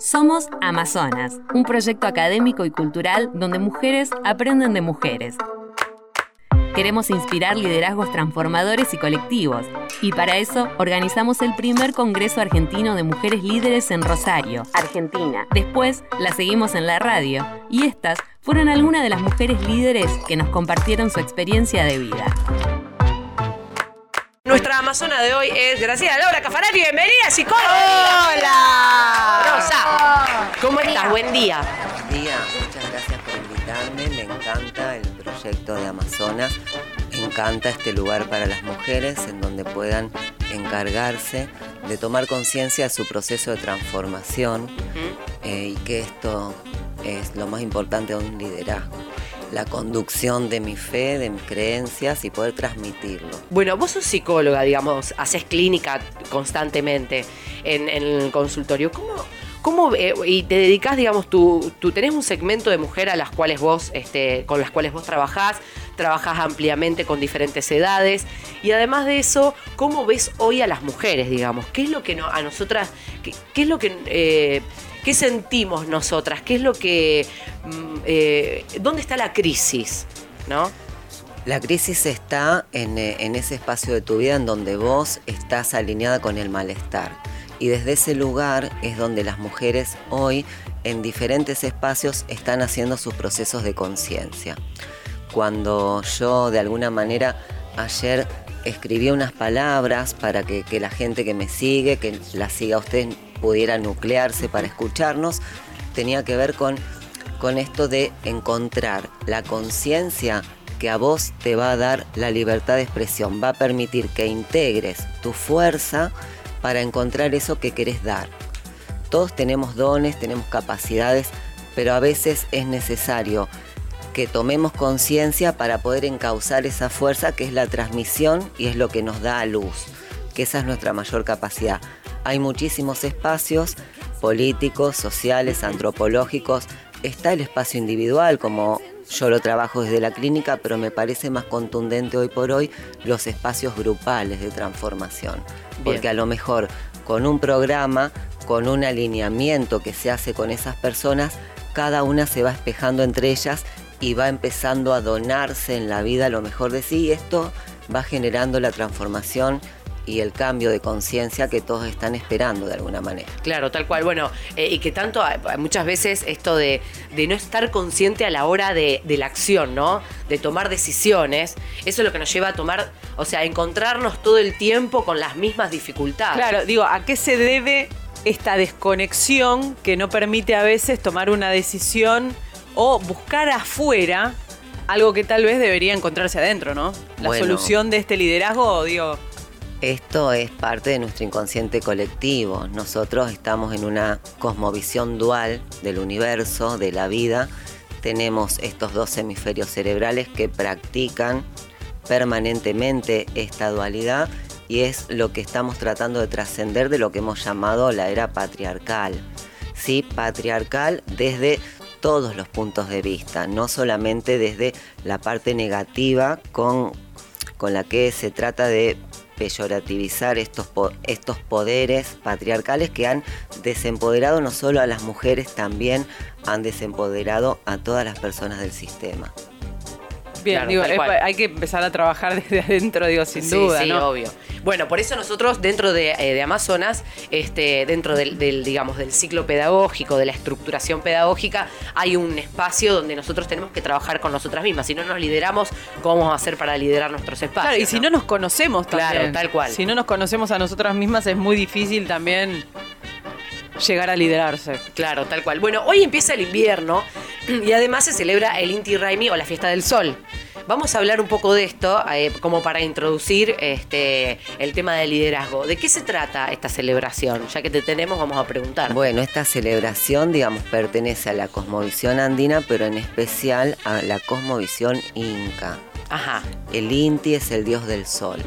Somos Amazonas, un proyecto académico y cultural donde mujeres aprenden de mujeres. Queremos inspirar liderazgos transformadores y colectivos, y para eso organizamos el primer Congreso Argentino de Mujeres Líderes en Rosario, Argentina. Después la seguimos en la radio, y estas fueron algunas de las mujeres líderes que nos compartieron su experiencia de vida. Nuestra amazona de hoy es Graciela Laura Cafarari. Bienvenida, psicóloga. ¡Hola! Rosa, ¿cómo estás? Buen día. Buen día, muchas gracias por invitarme. Me encanta el proyecto de Amazonas. Me encanta este lugar para las mujeres en donde puedan encargarse de tomar conciencia de su proceso de transformación eh, y que esto es lo más importante de un liderazgo la conducción de mi fe, de mis creencias y poder transmitirlo. Bueno, vos sos psicóloga, digamos, haces clínica constantemente en, el consultorio. ¿Cómo, cómo eh, y te dedicas, digamos, tú, tú tenés un segmento de mujer a las cuales vos, este, con las cuales vos trabajás, trabajás ampliamente con diferentes edades y además de eso, ¿cómo ves hoy a las mujeres, digamos? ¿Qué es lo que no, a nosotras, qué, qué es lo que eh, ¿Qué sentimos nosotras? ¿Qué es lo que... Mm, eh, ¿Dónde está la crisis? ¿No? La crisis está en, eh, en, ese espacio de tu vida en donde vos estás alineada con el malestar. Y desde ese lugar es donde las mujeres hoy en diferentes espacios están haciendo sus procesos de conciencia. Cuando yo de alguna manera ayer escribí unas palabras para que, que, la gente que me sigue, que la siga a usted pudiera nuclearse para escucharnos, tenía que ver con, con esto de encontrar la conciencia que a vos te va a dar la libertad de expresión, va a permitir que integres tu fuerza para encontrar eso que querés dar. Todos tenemos dones, tenemos capacidades, pero a veces es necesario que tomemos conciencia para poder encauzar esa fuerza que es la transmisión y es lo que nos da a luz, que esa es nuestra mayor capacidad. Hay muchísimos espacios políticos, sociales, antropológicos. Está el espacio individual, como yo lo trabajo desde la clínica, pero me parece más contundente hoy por hoy los espacios grupales de transformación. Porque a lo mejor con un programa, con un alineamiento que se hace con esas personas, cada una se va espejando entre ellas y va empezando a donarse en la vida lo mejor de sí y esto va generando la transformación y el cambio de conciencia que todos están esperando de alguna manera. Claro, tal cual. Bueno, eh, y que tanto muchas veces esto de, de no estar consciente a la hora de, de, la acción, ¿no? De tomar decisiones, eso es lo que nos lleva a tomar, o sea, a encontrarnos todo el tiempo con las mismas dificultades. Claro, digo, ¿a qué se debe esta desconexión que no permite a veces tomar una decisión o buscar afuera algo que tal vez debería encontrarse adentro, ¿no? La Bueno. solución de este liderazgo, digo, Esto es parte de nuestro inconsciente colectivo. Nosotros estamos en una cosmovisión dual del universo, de la vida. Tenemos estos dos hemisferios cerebrales que practican permanentemente esta dualidad y es lo que estamos tratando de trascender de lo que hemos llamado la era patriarcal. Sí, patriarcal desde todos los puntos de vista, no solamente desde la parte negativa con, con la que se trata de peyorativizar estos, estos poderes patriarcales que han desempoderado no solo a las mujeres, también han desempoderado a todas las personas del sistema. Bien, Claro, digo, es- hay que empezar a trabajar desde adentro, digo, sin sí, duda, sí, ¿no? obvio. Bueno, por eso nosotros dentro de, eh, de Amazonas, este, dentro del, del, digamos, del ciclo pedagógico, de la estructuración pedagógica, hay un espacio donde nosotros tenemos que trabajar con nosotras mismas. Si no nos lideramos, ¿cómo vamos a hacer para liderar nuestros espacios? Claro, y si no nos conocemos también. Claro, tal cual. Si no nos conocemos a nosotras mismas es muy difícil también llegar a liderarse. Claro, tal cual. Bueno, hoy empieza el invierno y además se celebra el Inti Raimi o la fiesta del sol. Vamos a hablar un poco de esto, eh, como para introducir este, el tema del liderazgo. ¿De qué se trata esta celebración? Ya que te tenemos, vamos a preguntar. Bueno, esta celebración, digamos, pertenece a la cosmovisión andina, pero en especial a la cosmovisión inca. Ajá. El Inti es el dios del sol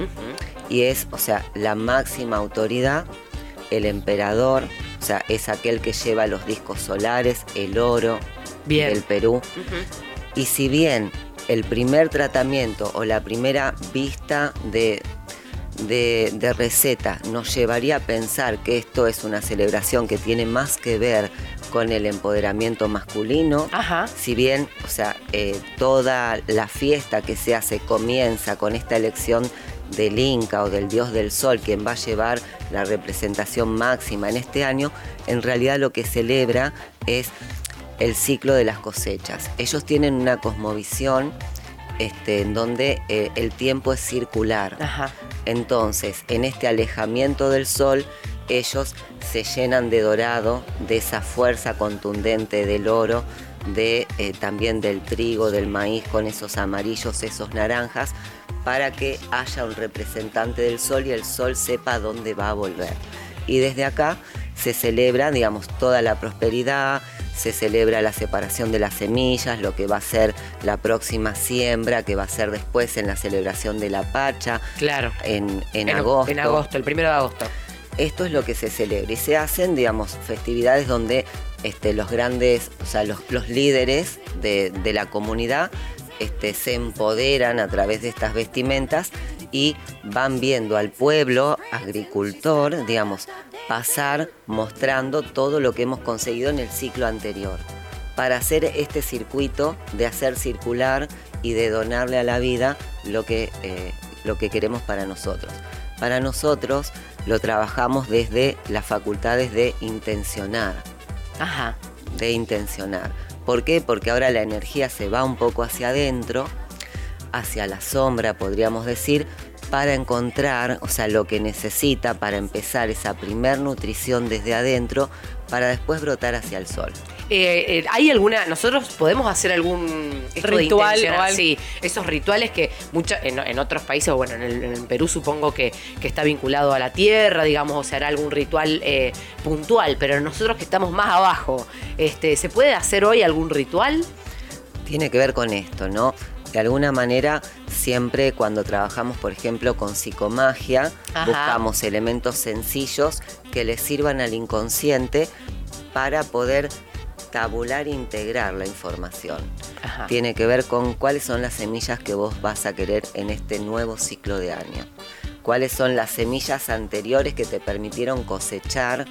y es, o sea, la máxima autoridad, el emperador, o sea, es aquel que lleva los discos solares, el oro Bien. del Perú. Ujú. Y si bien el primer tratamiento o la primera vista de, de, de receta nos llevaría a pensar que esto es una celebración que tiene más que ver con el empoderamiento masculino. Ajá. Si bien, o sea, eh, toda la fiesta que se hace comienza con esta elección del Inca o del dios del sol, quien va a llevar la representación máxima en este año, en realidad lo que celebra es el ciclo de las cosechas. Ellos tienen una cosmovisión este, en donde eh, el tiempo es circular. Ajá. Entonces, en este alejamiento del sol, ellos se llenan de dorado, de esa fuerza contundente del oro, de eh, también del trigo, del maíz con esos amarillos, esos naranjas, para que haya un representante del sol y el sol sepa dónde va a volver. Y desde acá se celebra, digamos, toda la prosperidad, se celebra la separación de las semillas, lo que va a ser la próxima siembra, que va a ser después en la celebración de la Pacha, Claro. en, en En- agosto. En agosto, el primero de agosto. Esto es lo que se celebra y se hacen, digamos, festividades donde este, los grandes, o sea, los, los líderes de, de la comunidad este, se empoderan a través de estas vestimentas y van viendo al pueblo agricultor, digamos, pasar mostrando todo lo que hemos conseguido en el ciclo anterior. Para hacer este circuito de hacer circular y de donarle a la vida lo que, eh, lo que queremos para nosotros. Para nosotros lo trabajamos desde las facultades de intencionar, Ajá. de intencionar. ¿Por qué? Porque ahora la energía se va un poco hacia adentro, hacia la sombra, podríamos decir, para encontrar, o sea, lo que necesita para empezar esa primer nutrición desde adentro, para después brotar hacia el sol. Eh, eh, ¿Hay alguna, nosotros podemos hacer algún Ritual intencionar, o algo? Sí, esos rituales que mucha, en, en otros países, bueno, en, el- en Perú supongo que, que está vinculado a la tierra, digamos, o se hará algún ritual eh, puntual, pero nosotros que estamos más abajo, este, ¿se puede hacer hoy algún ritual? tiene que ver con esto, ¿no? De alguna manera, siempre cuando trabajamos, por ejemplo, con psicomagia, Ajá. buscamos elementos sencillos que le sirvan al inconsciente para poder tabular e integrar la información. Ajá. Tiene que ver con cuáles son las semillas que vos vas a querer en este nuevo ciclo de año. Cuáles son las semillas anteriores que te permitieron cosechar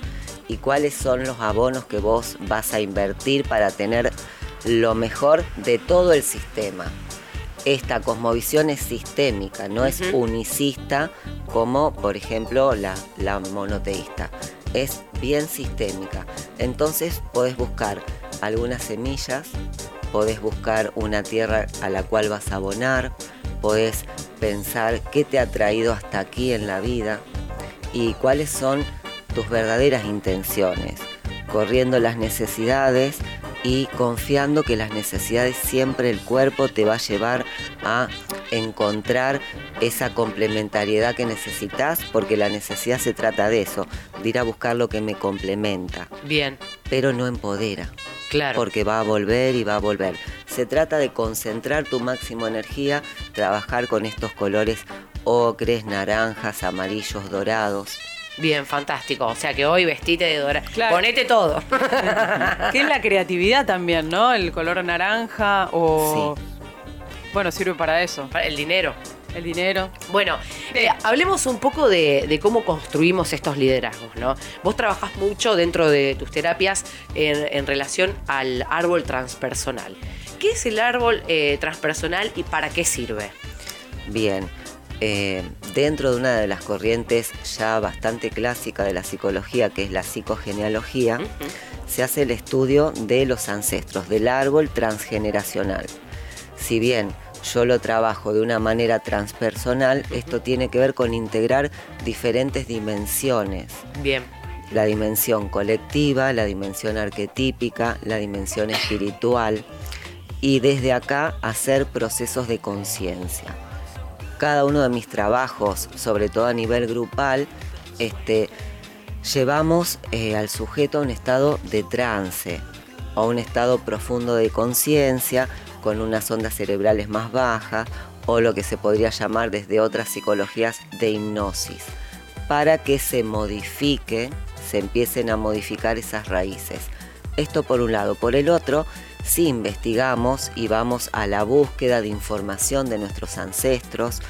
y cuáles son los abonos que vos vas a invertir para tener lo mejor de todo el sistema. Esta cosmovisión es sistémica, no es unicista como por ejemplo la, la monoteísta. Es bien sistémica. Entonces podés buscar algunas semillas, podés buscar una tierra a la cual vas a abonar, podés pensar qué te ha traído hasta aquí en la vida y cuáles son tus verdaderas intenciones, corriendo las necesidades y confiando que las necesidades siempre el cuerpo te va a llevar a encontrar esa complementariedad que necesitas, porque la necesidad se trata de eso, de ir a buscar lo que me complementa, Bien, pero no empodera claro. porque va a volver y va a volver. Se trata de concentrar tu máximo energía, trabajar con estos colores ocres, naranjas, amarillos, dorados. Bien, fantástico. O sea que hoy vestite de dorado. Claro. Ponete todo. Que es la creatividad también, ¿no? El color naranja o... Bueno, sirve para eso. Para El dinero. El dinero. Bueno, eh, hablemos un poco de, de cómo construimos estos liderazgos, ¿no? Vos trabajás mucho dentro de tus terapias en, en relación al árbol transpersonal. ¿Qué es el árbol eh, transpersonal y para qué sirve? Bien, eh, dentro de una de las corrientes ya bastante clásica de la psicología, que es la psicogenealogía, se hace el estudio de los ancestros, del árbol transgeneracional. Si bien yo lo trabajo de una manera transpersonal, esto tiene que ver con integrar diferentes dimensiones. Bien, La dimensión colectiva, la dimensión arquetípica, la dimensión espiritual y desde acá hacer procesos de conciencia. Cada uno de mis trabajos, sobre todo a nivel grupal, este, llevamos eh, al sujeto a un estado de trance, a un estado profundo de conciencia, con unas ondas cerebrales más bajas, o lo que se podría llamar desde otras psicologías de hipnosis, para que se modifique, se empiecen a modificar esas raíces. Esto por un lado. Por el otro, si investigamos y vamos a la búsqueda de información de nuestros ancestros,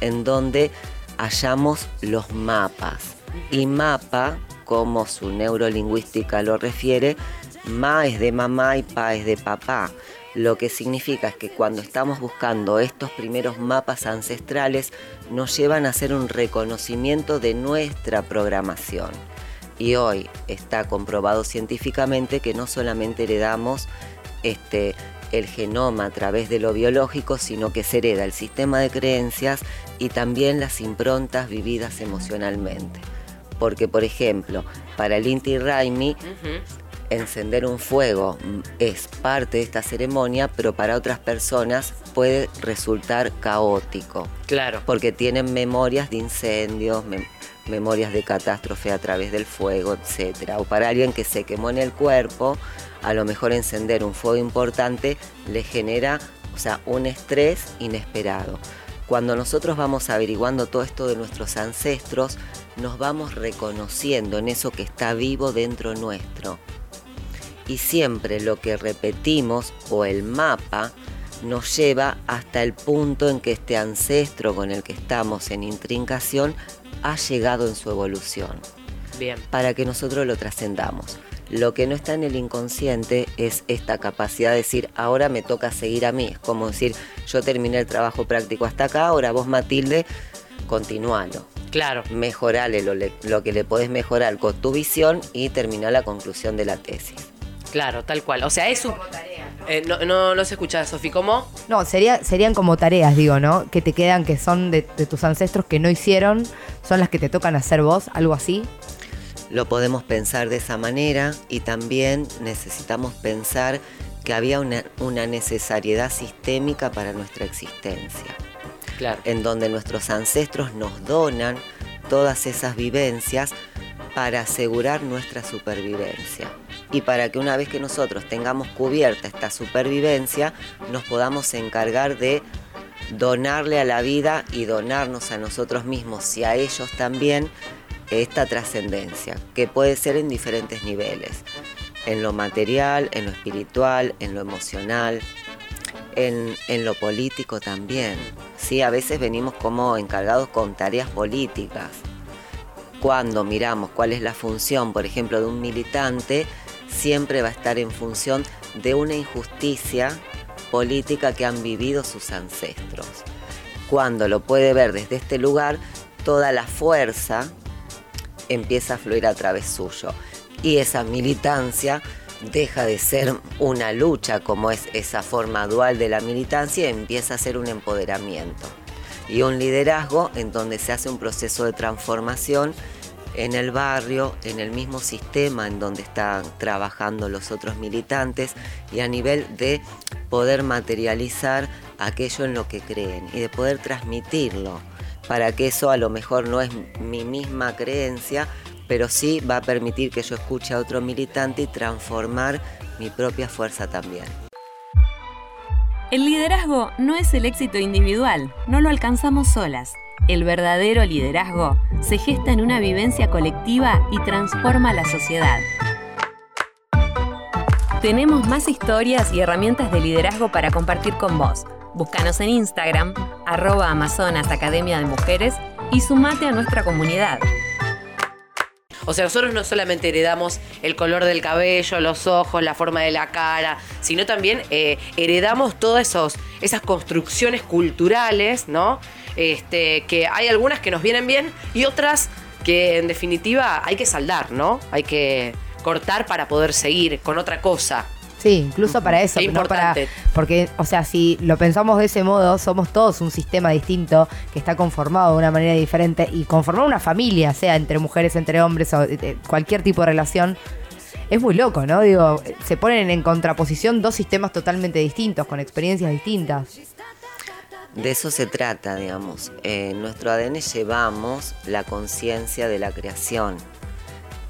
en donde hallamos los mapas. Y mapa, como su neurolingüística lo refiere, ma es de mamá y pa es de papá. Lo que significa es que cuando estamos buscando estos primeros mapas ancestrales, nos llevan a hacer un reconocimiento de nuestra programación. Y hoy está comprobado científicamente que no solamente heredamos este, el genoma a través de lo biológico, sino que se hereda el sistema de creencias y también las improntas vividas emocionalmente. Porque, por ejemplo, para el Inti Raimi, encender un fuego es parte de esta ceremonia, pero para otras personas puede resultar caótico. Claro. Porque tienen memorias de incendios, memorias de catástrofe a través del fuego, etc. O para alguien que se quemó en el cuerpo, a lo mejor encender un fuego importante le genera, o sea, un estrés inesperado. Cuando nosotros vamos averiguando todo esto de nuestros ancestros, nos vamos reconociendo en eso que está vivo dentro nuestro. Y siempre lo que repetimos o el mapa nos lleva hasta el punto en que este ancestro con el que estamos en intrincación ha llegado en su evolución. Bien. Para que nosotros lo trascendamos. Lo que no está en el inconsciente es esta capacidad de decir, ahora me toca seguir a mí. Es como decir, yo terminé el trabajo práctico hasta acá, ahora vos Matilde, continualo. Claro. Mejorale lo, lo que le podés mejorar con tu visión y terminar la conclusión de la tesis. Claro, tal cual. O sea, es un... Eh, no, no, no, se escucha, Sofi, ¿cómo? No, sería, serían como tareas, digo, ¿no? Que te quedan, que son de, tus ancestros que no hicieron, son las que te tocan hacer vos, algo así. Lo podemos pensar de esa manera y también necesitamos pensar que había una, una necesariedad sistémica para nuestra existencia. Claro. En donde nuestros ancestros nos donan todas esas vivencias para asegurar nuestra supervivencia y para que una vez que nosotros tengamos cubierta esta supervivencia, nos podamos encargar de donarle a la vida y donarnos a nosotros mismos y a ellos también esta trascendencia, que puede ser en diferentes niveles, en lo material, en lo espiritual, en lo emocional, en, lo político también. Sí, a veces venimos como encargados con tareas políticas. Cuando miramos cuál es la función, por ejemplo, de un militante, siempre va a estar en función de una injusticia política que han vivido sus ancestros. Cuando lo puede ver desde este lugar, toda la fuerza empieza a fluir a través suyo. Y esa militancia deja de ser una lucha como es esa forma dual de la militancia y empieza a ser un empoderamiento y un liderazgo en donde se hace un proceso de transformación en el barrio, en el mismo sistema en donde están trabajando los otros militantes y a nivel de poder materializar aquello en lo que creen y de poder transmitirlo para que eso a lo mejor no es mi misma creencia, pero sí va a permitir que yo escuche a otro militante y transformar mi propia fuerza también. El liderazgo no es el éxito individual, no lo alcanzamos solas. El verdadero liderazgo se gesta en una vivencia colectiva y transforma la sociedad. Tenemos más historias y herramientas de liderazgo para compartir con vos. Búscanos en Instagram, arroba Amazonas Academia de Mujeres y sumate a nuestra comunidad. O sea, nosotros no solamente heredamos el color del cabello, los ojos, la forma de la cara, sino también eh, heredamos todas esos, esas construcciones culturales, ¿no? Este, que hay algunas que nos vienen bien y otras que en definitiva hay que saldar, ¿no? Hay que cortar para poder seguir con otra cosa. Sí, incluso para eso, no para, porque, o sea, si lo pensamos de ese modo, somos todos un sistema distinto que está conformado de una manera diferente y conformar una familia, sea entre mujeres, entre hombres o eh, cualquier tipo de relación, es muy loco, ¿no? Digo, se ponen en contraposición dos sistemas totalmente distintos, con experiencias distintas. De eso se trata, digamos. En nuestro ADN llevamos la conciencia de la creación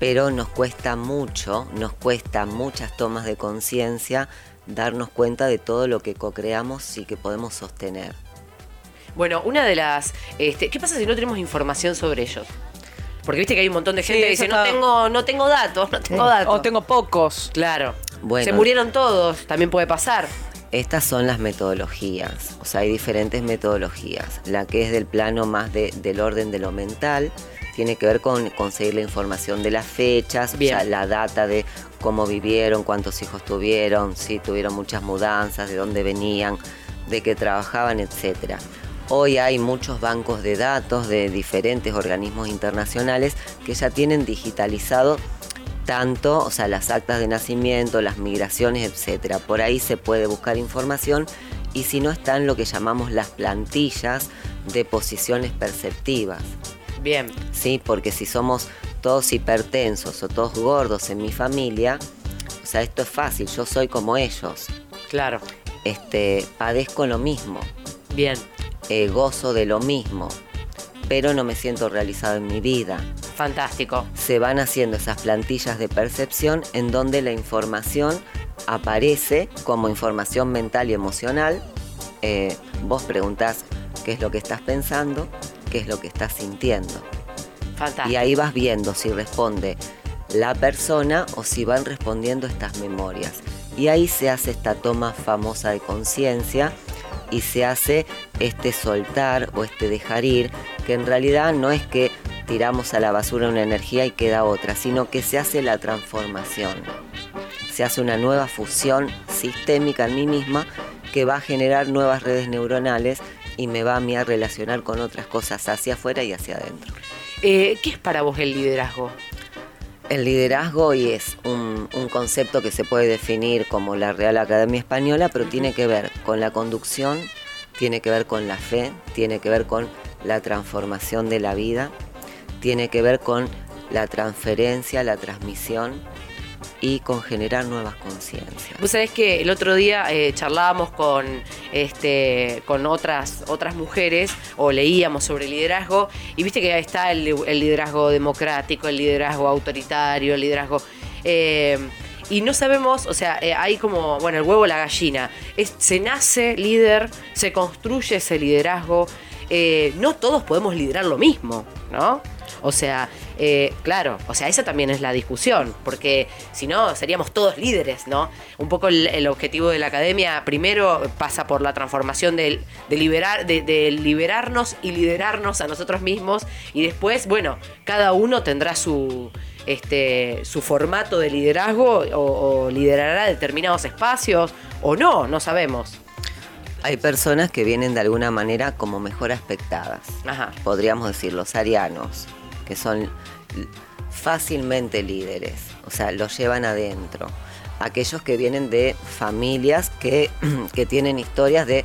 pero nos cuesta mucho, nos cuesta muchas tomas de conciencia darnos cuenta de todo lo que co-creamos y que podemos sostener. Bueno, una de las... Este, ¿Qué pasa si no tenemos información sobre ellos? Porque viste que hay un montón de gente que dice, no tengo, no tengo datos, no tengo datos. O tengo pocos. Claro. Se murieron todos, también puede pasar. Estas son las metodologías, o sea, hay diferentes metodologías. La que es del plano más del orden de lo mental, tiene que ver con conseguir la información de las fechas, la data de cómo vivieron, cuántos hijos tuvieron, si tuvieron muchas mudanzas, de dónde venían, de qué trabajaban, etc. Hoy hay muchos bancos de datos de diferentes organismos internacionales que ya tienen digitalizado tanto, o sea, las actas de nacimiento, las migraciones, etcétera. Por ahí se puede buscar información y si no están lo que llamamos las plantillas de posiciones perceptivas. Bien. Sí, porque si somos todos hipertensos o todos gordos en mi familia, o sea, esto es fácil, yo soy como ellos. Claro. Este, padezco lo mismo. Bien. Eh, gozo de lo mismo, pero no me siento realizado en mi vida. Fantástico. Se van haciendo esas plantillas de percepción en donde la información aparece como información mental y emocional. Eh, vos preguntás qué es lo que estás pensando, qué es lo que estás sintiendo. Fantástico. Y ahí vas viendo si responde la persona o si van respondiendo estas memorias. Y ahí se hace esta toma famosa de conciencia y se hace este soltar o este dejar ir, que en realidad no es que tiramos a la basura una energía y queda otra, sino que se hace la transformación. Se hace una nueva fusión sistémica en mí misma que va a generar nuevas redes neuronales y me va a mí a relacionar con otras cosas hacia afuera y hacia adentro. Eh, ¿Qué es para vos el liderazgo? El liderazgo y es un, concepto que se puede definir como la Real Academia Española, pero tiene que ver con la conducción, tiene que ver con la fe, tiene que ver con la transformación de la vida, tiene que ver con la transferencia, la transmisión y con generar nuevas conciencias. Vos sabés que el otro día eh, charlábamos con, este, con otras, otras mujeres o leíamos sobre liderazgo y viste que está el, liderazgo democrático, el liderazgo autoritario, el liderazgo... Eh, y no sabemos, o sea, eh, hay como, bueno, el huevo la gallina. se nace líder, se construye ese liderazgo. no todos podemos liderar lo mismo, ¿no? O sea, eh, claro, o sea, esa también es la discusión, porque si no, seríamos todos líderes, ¿no? Un poco el, objetivo de la academia primero pasa por la transformación de, liberar, de, liberarnos y liderarnos a nosotros mismos, y después, bueno, cada uno tendrá su, este, su formato de liderazgo o, liderará determinados espacios o no, no sabemos. Hay personas que vienen de alguna manera como mejor aspectadas. Podríamos decir los arianos, que son fácilmente líderes, o sea, los llevan adentro. Aquellos que vienen de familias que, tienen historias de,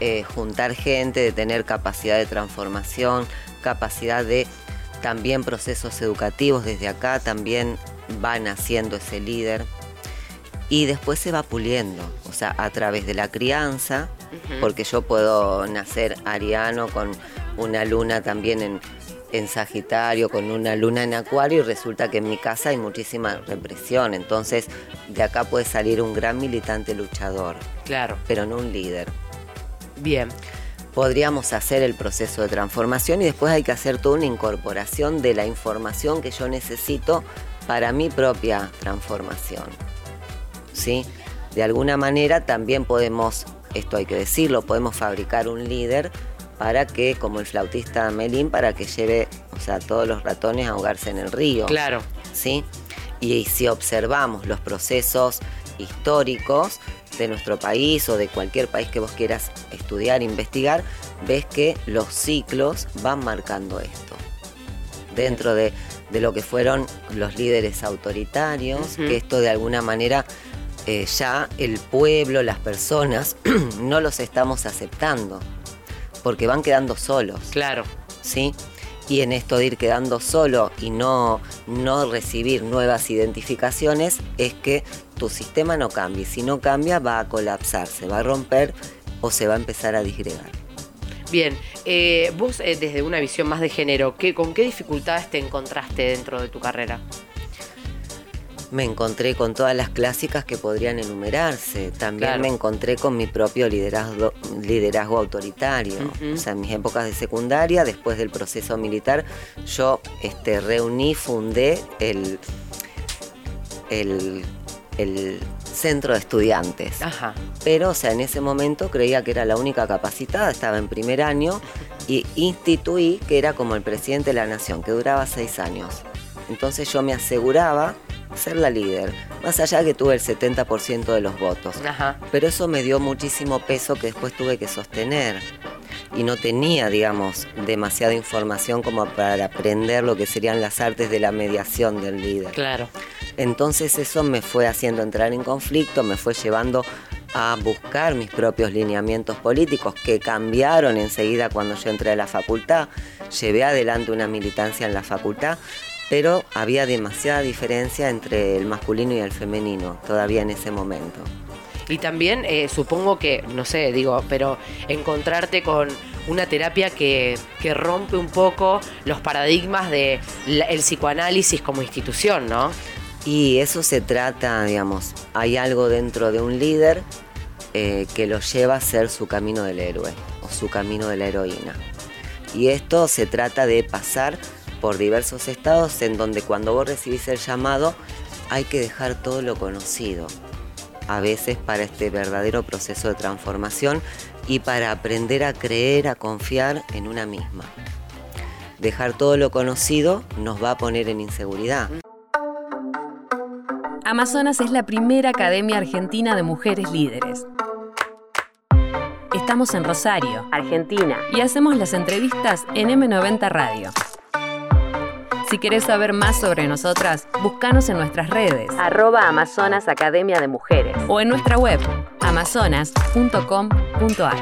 eh, juntar gente, de tener capacidad de transformación, capacidad de también procesos educativos desde acá, también van haciendo ese líder. Y después se va puliendo, o sea, a través de la crianza, porque yo puedo nacer ariano con una luna también en, en Sagitario con una luna en Acuario y resulta que en mi casa hay muchísima represión. Entonces, de acá puede salir un gran militante luchador. Claro. Pero no un líder. Bien. Podríamos hacer el proceso de transformación y después hay que hacer toda una incorporación de la información que yo necesito para mi propia transformación. ¿Sí? De alguna manera también podemos, esto hay que decirlo, podemos fabricar un líder para que, como el flautista Melín, para que lleve, o sea, todos los ratones a ahogarse en el río. Claro. ¿Sí? Y si observamos los procesos históricos de nuestro país o de cualquier país que vos quieras estudiar, investigar, ves que los ciclos van marcando esto. Dentro de, lo que fueron los líderes autoritarios, que esto de alguna manera eh, ya el pueblo, las personas, no los estamos aceptando porque van quedando solos. Claro. ¿Sí? Y en esto de ir quedando solo y no, no recibir nuevas identificaciones es que tu sistema no cambie. Si no cambia va a colapsar, se va a romper o se va a empezar a disgregar. Bien, eh, vos eh, desde una visión más de género, ¿qué, ¿con qué dificultades te encontraste dentro de tu carrera? Me encontré con todas las clásicas que podrían enumerarse. También me encontré con mi propio liderazgo, liderazgo autoritario. O sea, en mis épocas de secundaria, después del proceso militar, yo este, reuní, fundé el, el el centro de estudiantes. Ajá. Pero, o sea, en ese momento creía que era la única capacitada, estaba en primer año y instituí que era como el presidente de la nación, que duraba seis años. Entonces yo me aseguraba ser la líder, más allá de que tuve el 70% de los votos. Ajá. Pero eso me dio muchísimo peso que después tuve que sostener. Y no tenía, digamos, demasiada información como para aprender lo que serían las artes de la mediación del líder. Claro. Entonces eso me fue haciendo entrar en conflicto, me fue llevando a buscar mis propios lineamientos políticos que cambiaron enseguida cuando yo entré a la facultad. Llevé adelante una militancia en la facultad, pero había demasiada diferencia entre el masculino y el femenino todavía en ese momento. Y también eh, supongo que, no sé, digo, pero encontrarte con una terapia que, rompe un poco los paradigmas del el psicoanálisis como institución, ¿no? Y eso se trata, digamos, hay algo dentro de un líder eh, que lo lleva a ser su camino del héroe o su camino de la heroína. Y esto se trata de pasar por diversos estados en donde cuando vos recibís el llamado hay que dejar todo lo conocido, a veces para este verdadero proceso de transformación y para aprender a creer, a confiar en una misma. Dejar todo lo conocido nos va a poner en inseguridad. Amazonas es la primera academia argentina de mujeres líderes. Estamos en Rosario, Argentina, y hacemos las entrevistas en M90 Radio. Si querés saber más sobre nosotras, búscanos en nuestras redes, arroba Amazonas Academia de Mujeres, o en nuestra web, amazonas.com.ar.